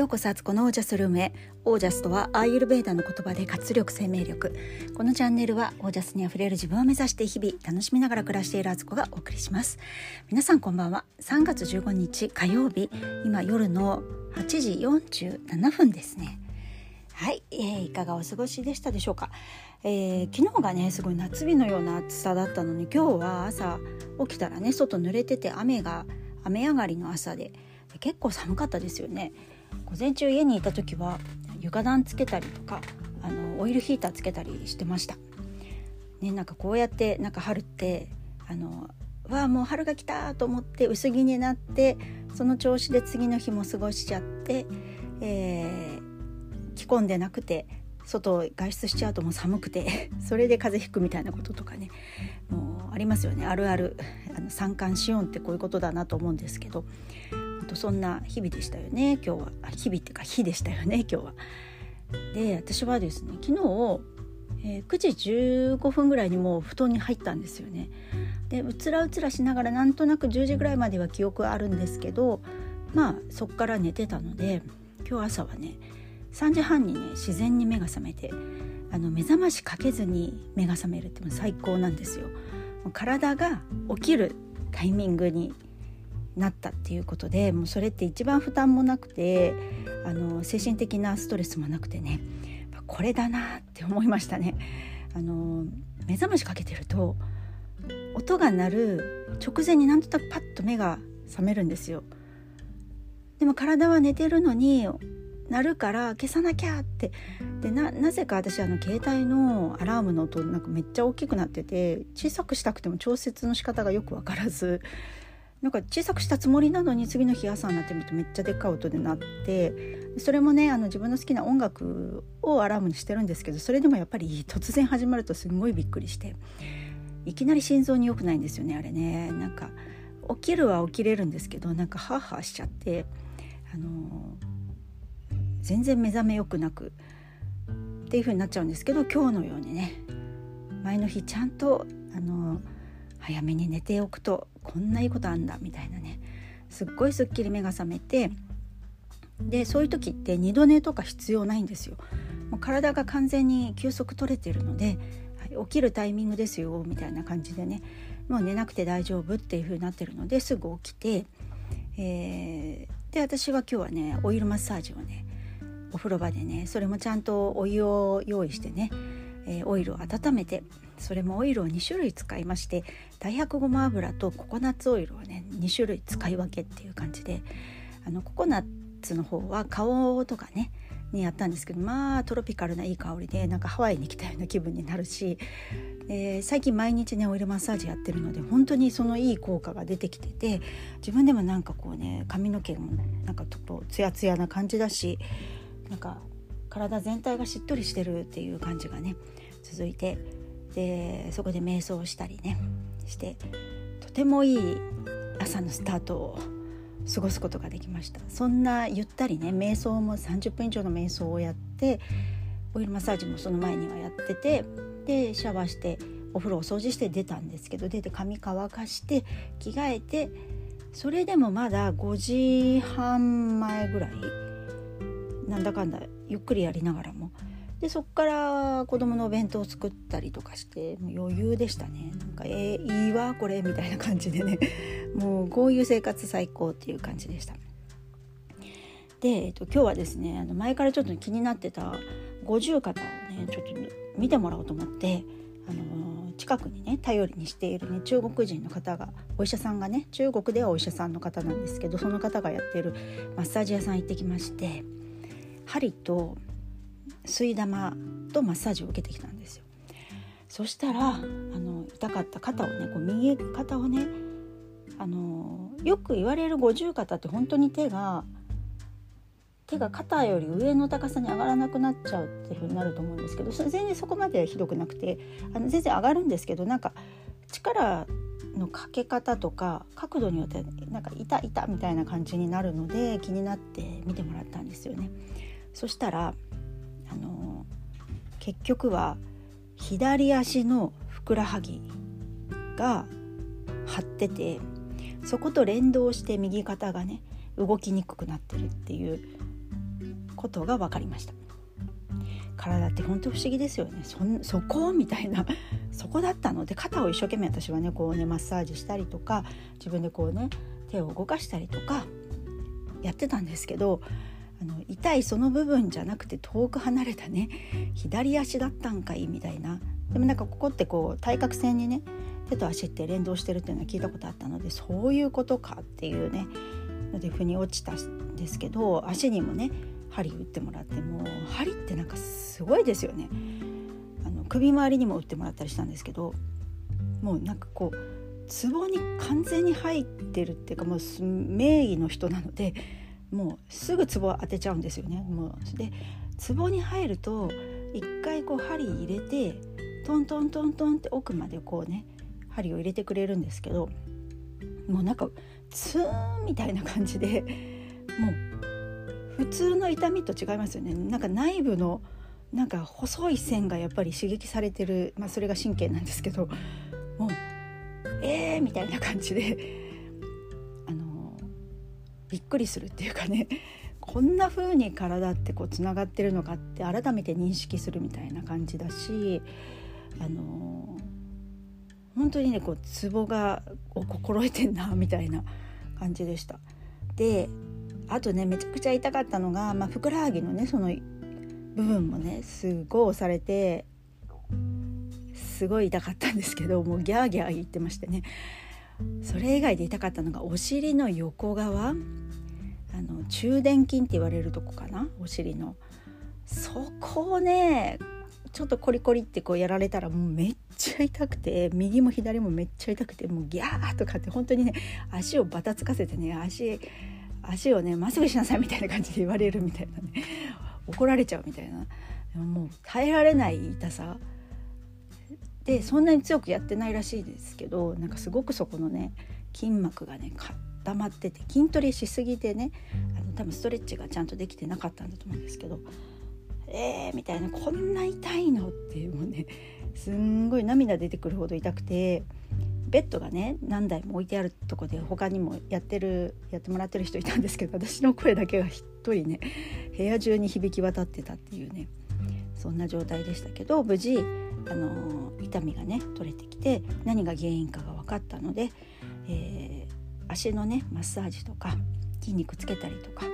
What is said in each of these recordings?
ようこそアツコのオージャスルームへ。オージャスとはアーユルベーダの言葉で活力生命力。このチャンネルはオージャスにあふれる自分を目指して日々楽しみながら暮らしているアツコがお送りします。皆さんこんばんは。3月15日火曜日。今夜の8時47分ですね。はい、えー、いかがお過ごしでしたでしょうか、えー、昨日がねすごい夏日のような暑さだったのに今日は朝起きたらね外濡れてて雨が雨上がりの朝で結構寒かったですよね。午前中家にいた時は床暖つけたりとかあのオイルヒーターつけたりしてました。ね、なんかこうやってなんか春ってあのわあもう春が来たと思って薄着になってその調子で次の日も過ごしちゃって、えー、着込んでなくて外外出しちゃうともう寒くて それで風邪ひくみたいなこととかねもうありますよね。あるある。あの三寒四温ってこういうことだなと思うんですけど。とそんな日々でしたよね今日は日々っていうか日でしたよね今日は。で私はですね昨日、えー、9時15分ぐらいにもう布団に入ったんですよね。でうつらうつらしながらなんとなく10時ぐらいまでは記憶あるんですけどまあそっから寝てたので今日朝はね3時半にね自然に目が覚めてあの目覚ましかけずに目が覚めるっても最高なんですよ。体が起きるタイミングになったっていうことでもうそれって一番負担もなくてあの精神的なストレスもなくてねこれだなって思いましたね。あの目覚ましかけてると音が鳴る直前になんとなくパッと目が覚めるんですよ。でも体は寝てるのに鳴るから消さなきゃってでなぜか私あの携帯のアラームの音なんかめっちゃ大きくなってて小さくしたくても調節の仕方がよく分からずなんか小さくしたつもりなのに次の日朝になってみるとめっちゃでっかい音で鳴ってそれもねあの自分の好きな音楽をアラームにしてるんですけどそれでもやっぱり突然始まるとすごいびっくりしていきなり心臓に良くないんですよねあれね。なんか起きるは起きれるんですけどなんかハーハーしちゃってあの全然目覚めよくなくっていう風になっちゃうんですけど今日のようにね前の日ちゃんとあの早めに寝ておくとこんないいことあんだみたいなねすっごいすっきり目が覚めてでそういう時って二度寝とか必要ないんですよ。もう体が完全に休息取れてるので、はい、起きるタイミングですよみたいな感じでねもう寝なくて大丈夫っていう風になってるのですぐ起きて、えー、で私は今日はねオイルマッサージをねお風呂場でねそれもちゃんとお湯を用意してね、えー、オイルを温めてそれもオイルを2種類使いまして大白ごま油とココナッツオイルをね2種類使い分けっていう感じであのココナッツの方は顔とかねにやったんですけどまあトロピカルないい香りでなんかハワイに来たような気分になるし、えー、最近毎日ねオイルマッサージやってるので本当にそのいい効果が出てきてて自分でもなんかこうね髪の毛もなんかちょっとツヤツヤな感じだしなんか体全体がしっとりしてるっていう感じがね続いてでそこで瞑想したりねしてとてもいい朝のスタートを過ごすことができました。そんなゆったりね瞑想も30分以上の瞑想をやってオイルマッサージもその前にはやっててでシャワーしてお風呂を掃除して出たんですけど出て髪乾かして着替えてそれでもまだ5時半前ぐらいなんだかんだゆっくりやりながらもでそっから子供のお弁当を作ったりとかしてもう余裕でしたね。なんかえー、いいわこれみたいな感じでね。もうこういう生活最高っていう感じでした。で、えっと、今日はですねあの前からちょっと気になってた五十肩をねちょっと見てもらおうと思ってあの近くにね頼りにしているね中国人の方がお医者さんがね中国ではお医者さんの方なんですけどその方がやってるマッサージ屋さん行ってきまして針と吸い玉とマッサージを受けてきたんですよそしたらあの痛かった肩をねこう右肩をねあのよく言われる五十肩って本当に手が手が肩より上の高さに上がらなくなっちゃうっていう風になると思うんですけど全然そこまでひどくなくてあの全然上がるんですけどなんか力のかけ方とか角度によってなんか痛い痛みたいな感じになるので気になって見てもらったんですよね。そしたらあの結局は左足のふくらはぎが張っててそこと連動して右肩がね動きにくくなってるっていうことが分かりました。体って本当不思議ですよね。そそこみたいな そこだったので肩を一生懸命私はねこうねマッサージしたりとか自分でこうね手を動かしたりとかやってたんですけどあの痛いその部分じゃなくて遠く離れたね左足だったんかいみたいな。でもなんかここってこう対角線にね手と足って連動してるっていうのは聞いたことあったのでそういうことかっていうねので腑に落ちたんですけど足にもね針打ってもらってもう針ってなんかすごいですよね。あの首周りにも打ってもらったりしたんですけどもうなんかこうツボに完全に入ってるっていうかもう名義の人なのでもうすぐツボ当てちゃうんですよね。もうでツボに入ると一回こう針入れてトントントントンって奥までこうね針を入れてくれるんですけどもうなんかツーンみたいな感じでもう普通の痛みと違いますよねなんか内部のなんか細い線がやっぱり刺激されてる、まあ、それが神経なんですけどもうえーみたいな感じでびっくりするっていうかね こんな風に体ってこうつながってるのかって改めて認識するみたいな感じだしあの本当にねこうツボが心得てんなみたいな感じでした。であとねめちゃくちゃ痛かったのが、まあ、ふくらはぎのねその部分もねすごい押されてすごい痛かったんですけどもうギャーギャー言ってましてねそれ以外で痛かったのがお尻の横側。あの中殿筋って言われるとこかな？お尻の。そこをねちょっとコリコリってこうやられたらもうめっちゃ痛くて右も左もめっちゃ痛くてもうギャーとかって本当にね足をバタつかせてね足足をねまっすぐしなさいみたいな感じで言われるみたいなね。怒られちゃうみたいな。もう耐えられない痛さ。でそんなに強くやってないらしいですけどなんかすごくそこのね筋膜がね固まってて筋トレしすぎてねあの多分ストレッチがちゃんとできてなかったんだと思うんですけどえー、みたいなこんな痛いのっていうもうねすんごい涙出てくるほど痛くてベッドがね何台も置いてあるとこで他にもやってるやってもらってる人いたんですけど私の声だけが一人ね部屋中に響き渡ってたっていうねそんな状態でしたけど無事あの痛みがね取れてきて何が原因かが分かったので、えー、足のねマッサージとか筋肉つけたりとか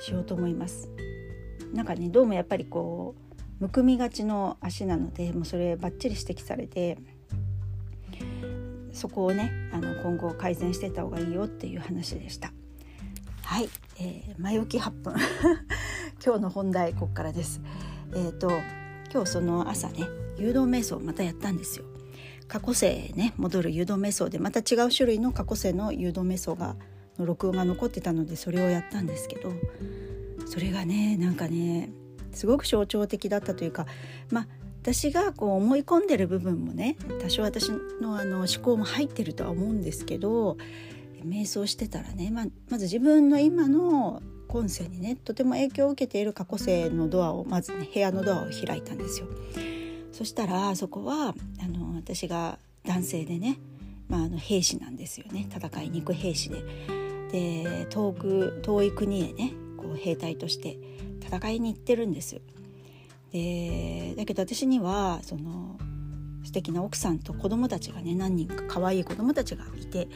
しようと思います。なんかねどうもやっぱりこうむくみがちの足なのでもうそれバッチリ指摘されてそこをねあの今後改善してた方がいいよっていう話でした。はい、えー、前置き8分 今日の本題ここからです。えっ、ー、と今日その朝ね誘導瞑想またやったんですよ。過去世ね戻る誘導瞑想でまた違う種類の過去世の誘導瞑想がの録音が残ってたのでそれをやったんですけどそれがねなんかねすごく象徴的だったというかまあ私がこう思い込んでる部分もね多少私のあの思考も入ってるとは思うんですけど瞑想してたらねままず自分の今の今世にねとても影響を受けている過去世のドアをまずね部屋のドアを開いたんですよ。そしたらそこはあの私が男性でね、まあ、あの兵士なんですよね戦いに行く兵士で。で遠く遠い国へねこう兵隊として戦いに行ってるんです。でだけど私にはその素敵な奥さんと子供たちがね何人か可愛い子供たちがいて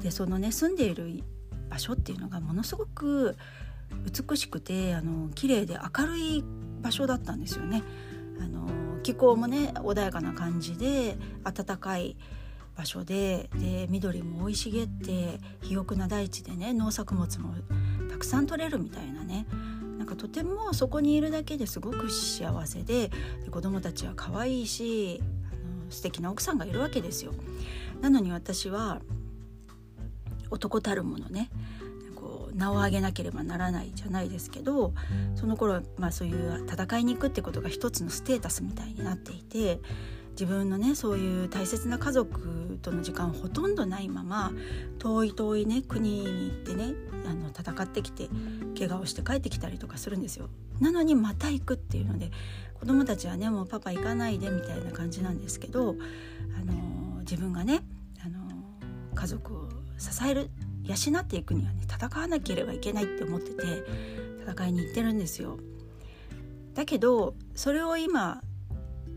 でそのね住んでいる場所っていうのがものすごく美しくてあの綺麗で明るい場所だったんですよね。あの気候もね穏やかな感じで暖かい場所でで緑も生い茂って肥沃な大地でね農作物もたくさん取れるみたいなねなんかとてもそこにいるだけですごく幸せでで子供たちは可愛いしあの素敵な奥さんがいるわけですよ。なのに私は男たるものね名を上げなければならないじゃないですけどその頃、まあ、そういう戦いに行くってことが一つのステータスみたいになっていて自分のねそういう大切な家族との時間ほとんどないまま遠い遠いね国に行ってねあの戦ってきて怪我をして帰ってきたりとかするんですよ。なのにまた行くっていうので子供たちはねもうパパ行かないでみたいな感じなんですけど、あの自分がね、あの家族を支える養っていくにはね戦わなければいけないって思ってて戦いに行ってるんですよ。だけどそれを今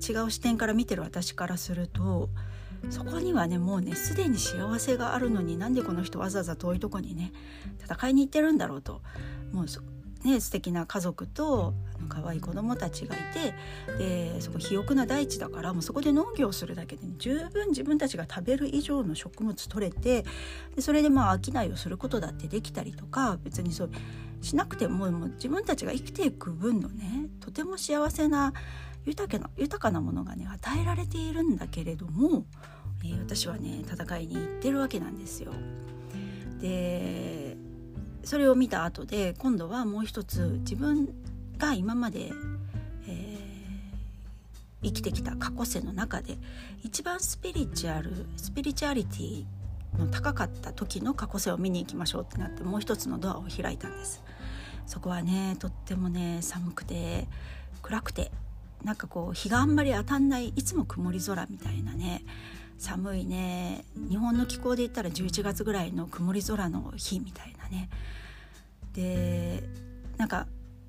違う視点から見てる私からするとそこにはねもうねすでに幸せがあるのになんでこの人わざわざ遠いとこにね戦いに行ってるんだろうともうね、素敵な家族とあの可愛い子供たちがいてでそこ肥沃な大地だからもうそこで農業するだけで、ね、十分自分たちが食べる以上の食物取れてでそれでまあ商いをすることだってできたりとか別にそうしなくてももう自分たちが生きていく分のねとても幸せな豊かな豊かなものがね与えられているんだけれども、えー、私はね戦いに行ってるわけなんですよ。でそれを見た後で今度はもう一つ自分が今まで、えー、生きてきた過去世の中で一番スピリチュアルスピリチュアリティの高かった時の過去世を見に行きましょうってなってもう一つのドアを開いたんです。そこはねとってもね寒くて暗くてなんかこう日があんまり当たんないいつも曇り空みたいなね寒いね。日本の気候で言ったら11月ぐらいの曇り空の日みたいなね。でなんか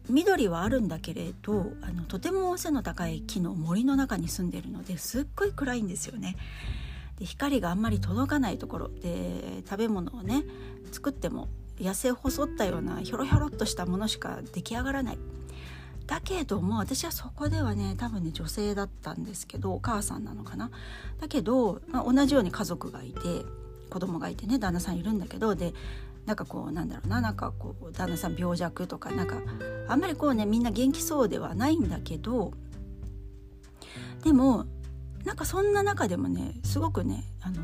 緑はあるんだけれどあのとても背の高い木の森の中に住んでるのですっごい暗いんですよね。で光があんまり届かないところ。で食べ物をね作っても痩せ細ったようなひょろひょろっとしたものしか出来上がらない。だけども私はそこではね多分ね女性だったんですけどお母さんなのかな。だけど、まあ、同じように家族がいて子供がいてね旦那さんいるんだけどでなんかこうなんだろうななんかこう旦那さん病弱とかなんかあんまりこうねみんな元気そうではないんだけどでもなんかそんな中でもねすごくねあの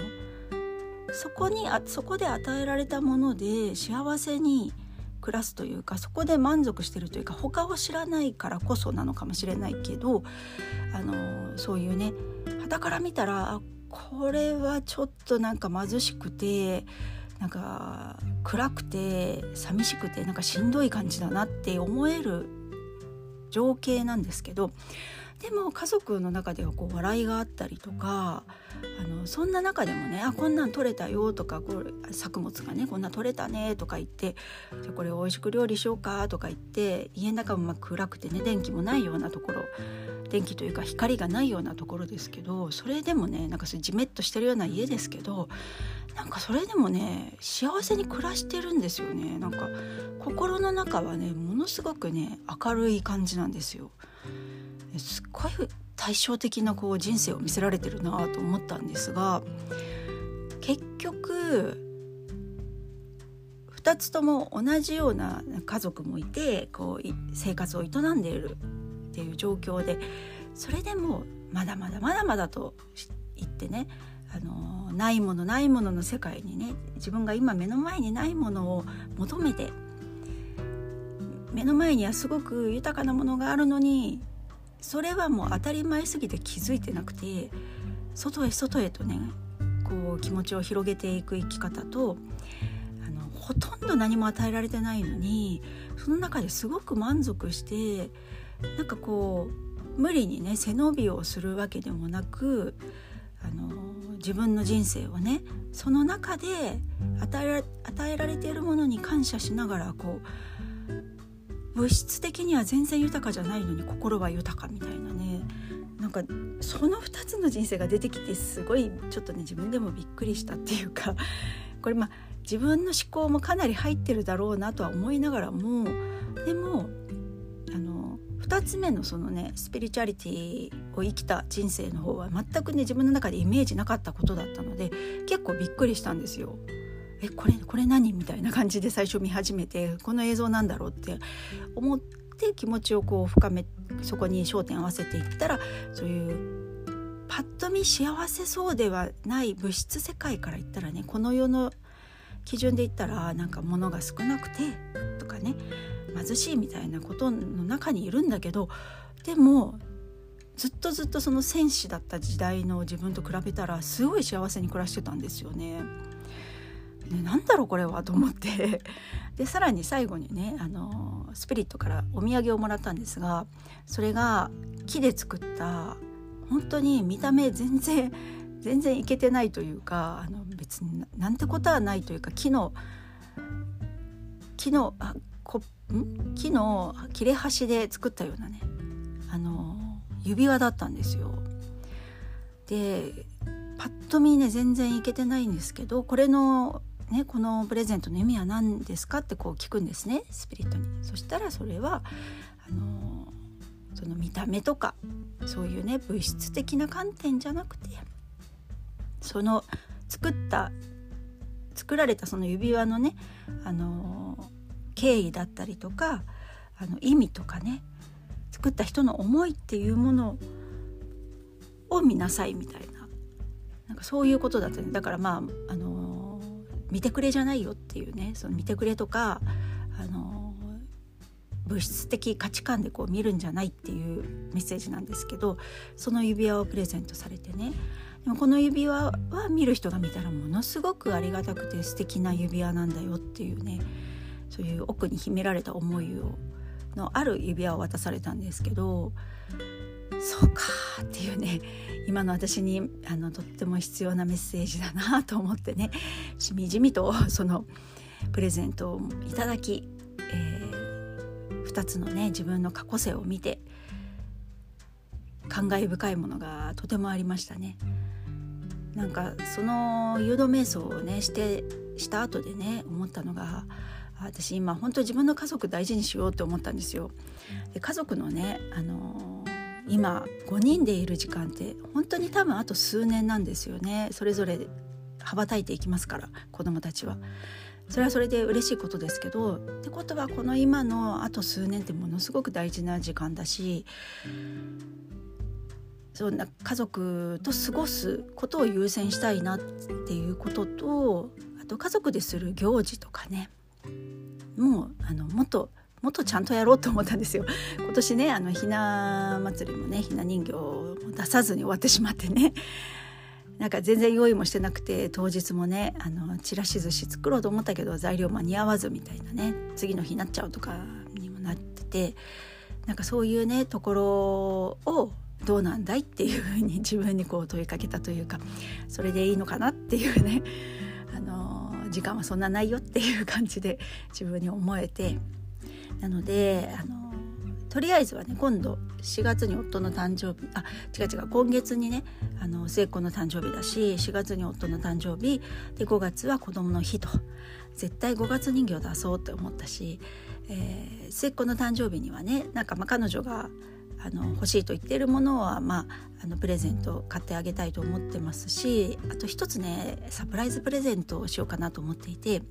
そこにあそこで与えられたもので幸せに暮らすというかそこで満足してるというか他を知らないからこそなのかもしれないけどあのそういうね傍から見たらこれはちょっとなんか貧しくてなんか暗くて寂しくてなんかしんどい感じだなって思える情景なんですけどでも家族の中ではこう笑いがあったりとかあのそんな中でもね「あこんなん取れたよ」とかこれ作物がね「こんな取れたね」とか言って「じゃこれ美味しく料理しようか」とか言って家の中もま暗くてね電気もないようなところ電気というか光がないようなところですけどそれでもねなんかそれじめっとしてるような家ですけどなんかそれでもね幸せに暮らしてるんですよねなんか心の中はねものすごくね明るい感じなんですよ。すっごい対照的なこう人生を見せられてるなと思ったんですが結局2つとも同じような家族もいてこう生活を営んでいるっていう状況でそれでもまだまだまだまだと言ってねあのないものないものの世界にね自分が今目の前にないものを求めて目の前にはすごく豊かなものがあるのにそれはもう当たり前すぎて気づいてなくて外へ外へとねこう気持ちを広げていく生き方とあのほとんど何も与えられてないのにその中ですごく満足してなんかこう無理にね背伸びをするわけでもなくあの自分の人生をねその中で与えら与えられているものに感謝しながらこう物質的には全然豊かじゃないのに心は豊かみたいなね。なんかその2つの人生が出てきてすごいちょっとね自分でもびっくりしたっていうか。これまあ自分の思考もかなり入ってるだろうなとは思いながらも。でも2つ目のそのねスピリチュアリティを生きた人生の方は全くね自分の中でイメージなかったことだったので結構びっくりしたんですよ。えこれこれ何？みたいな感じで最初見始めてこの映像なんだろう？って思って気持ちをこう深めそこに焦点を合わせていったらそういうパッと見幸せそうではない物質世界から言ったらねこの世の基準で言ったらなんか物が少なくてとかね貧しいみたいなことの中にいるんだけどでもずっとずっとその戦士だった時代の自分と比べたらすごい幸せに暮らしてたんですよね。ねなんだろうこれはと思って でさらに最後にねあのスピリットからお土産をもらったんですがそれが木で作った本当に見た目全然全然いけてないというかあの別になんてことはないというか木の木のあこん？木の切れ端で作ったようなねあの指輪だったんですよ。でパッと見ね全然いけてないんですけどこれのね、このプレゼントの意味は何ですかってこう聞くんですねスピリットに。そしたらそれはあのその見た目とかそういうね物質的な観点じゃなくてその作った作られたその指輪のねあの経緯だったりとかあの意味とかね作った人の思いっていうものを見なさいみたいななんかそういうことだったねだからまああの見てくれじゃないよっていうねその見てくれとかあの物質的価値観でこう見るんじゃないっていうメッセージなんですけどその指輪をプレゼントされてね。でもこの指輪は見る人が見たらものすごくありがたくて素敵な指輪なんだよっていうねそういう奥に秘められた思いをのある指輪を渡されたんですけどそうかっていうね今の私にあのとっても必要なメッセージだなと思ってね しみじみとそのプレゼントをいただき、えー、2つのね自分の過去性を見て感慨深いものがとてもありましたね。なんかその誘導瞑想をねしてした後でね思ったのが私今本当自分の家族大事にしようって思ったんですよ。で家族のね、あの、今5人でいる時間って本当に多分あと数年なんですよねそれぞれ羽ばたいていきますから子供たちは。それはそれで嬉しいことですけどってことはこの今のあと数年ってものすごく大事な時間だしそんな家族と過ごすことを優先したいなっていうこととあと家族でする行事とかねもうあのもっともっとちゃんとやろうと思ったんですよ。今年ねあのひな祭りもねひな人形を出さずに終わってしまってね。なんか全然用意もしてなくて当日もねあのちらし寿司作ろうと思ったけど材料間に合わずみたいなね次の日になっちゃうとかにもなっててなんかそういうねところをどうなんだいっていうふうに自分にこう問いかけたというかそれでいいのかなっていうねあの時間はそんなないよっていう感じで自分に思えてなのであのとりあえずはね今度4月に夫の誕生日あ違う違う今月にねあの末っ子の誕生日だし4月に夫の誕生日で5月は子供の日と。絶対5月人形出そうって思ったし、えー、末っ子の誕生日にはねなんかまあ彼女があの欲しいと言っているものは、まあ、あのプレゼント買ってあげたいと思ってますしあと一つねサプライズプレゼントをしようかなと思っていて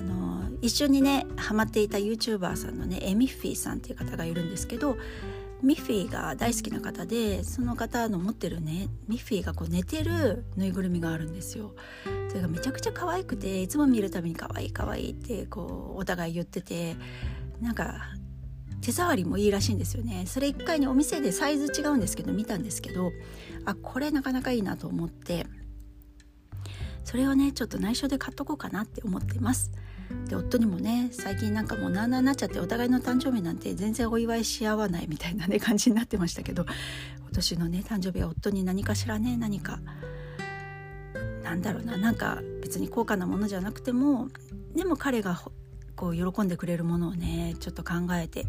あの一緒にねハマっていた YouTuber さんのねエミッフィーさんっていう方がいるんですけどミッフィーが大好きな方でその方の持ってるねミッフィーがこう寝てるぬいぐるみがあるんですよ。それがめちゃくちゃ可愛くていつも見るたびに可愛い可愛いってこうお互い言っててなんか手触りもいいらしいんですよねそれ一回にお店でサイズ違うんですけど見たんですけどあこれなかなかいいなと思ってそれをねちょっと内緒で買っとこうかなって思ってますで夫にもね最近なんかもうなあなあになっちゃってお互いの誕生日なんて全然お祝いし合わないみたいなね感じになってましたけど今年のね誕生日は夫に何かしらね何か。なんだろうななんか別に高価なものじゃなくてもでも彼がこう喜んでくれるものをねちょっと考えて、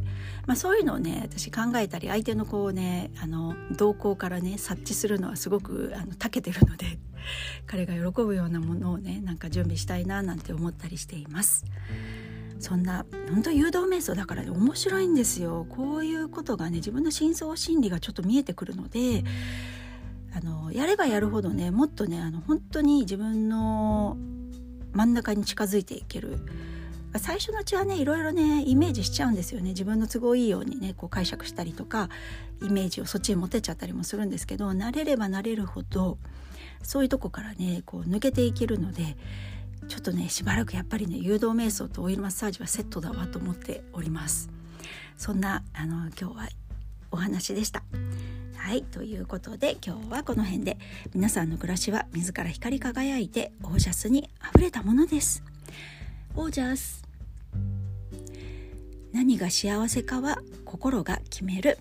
まあ、そういうのをね私考えたり相手のこうねあの動向からね察知するのはすごくあの長けてるので 彼が喜ぶようなものをねなんか準備したいななんて思ったりしています。そんな本当誘導瞑想だからね面白いんですよ。こういうことがね自分の深層心理がちょっと見えてくるのであのやればやるほどねもっとねあの本当に自分の真ん中に近づいていける。最初のうちはねいろいろねイメージしちゃうんですよね。自分の都合いいようにねこう解釈したりとかイメージをそっちに持てちゃったりもするんですけど慣れれば慣れるほどそういうとこからねこう抜けていけるのでちょっとねしばらくやっぱりね誘導瞑想とオイルマッサージはセットだわと思っております。そんなあの今日はお話でした。はいということで今日はこの辺で皆さんの暮らしは自ら光り輝いてオージャスにあふれたものです。オージャス。何が幸せかは心が決める。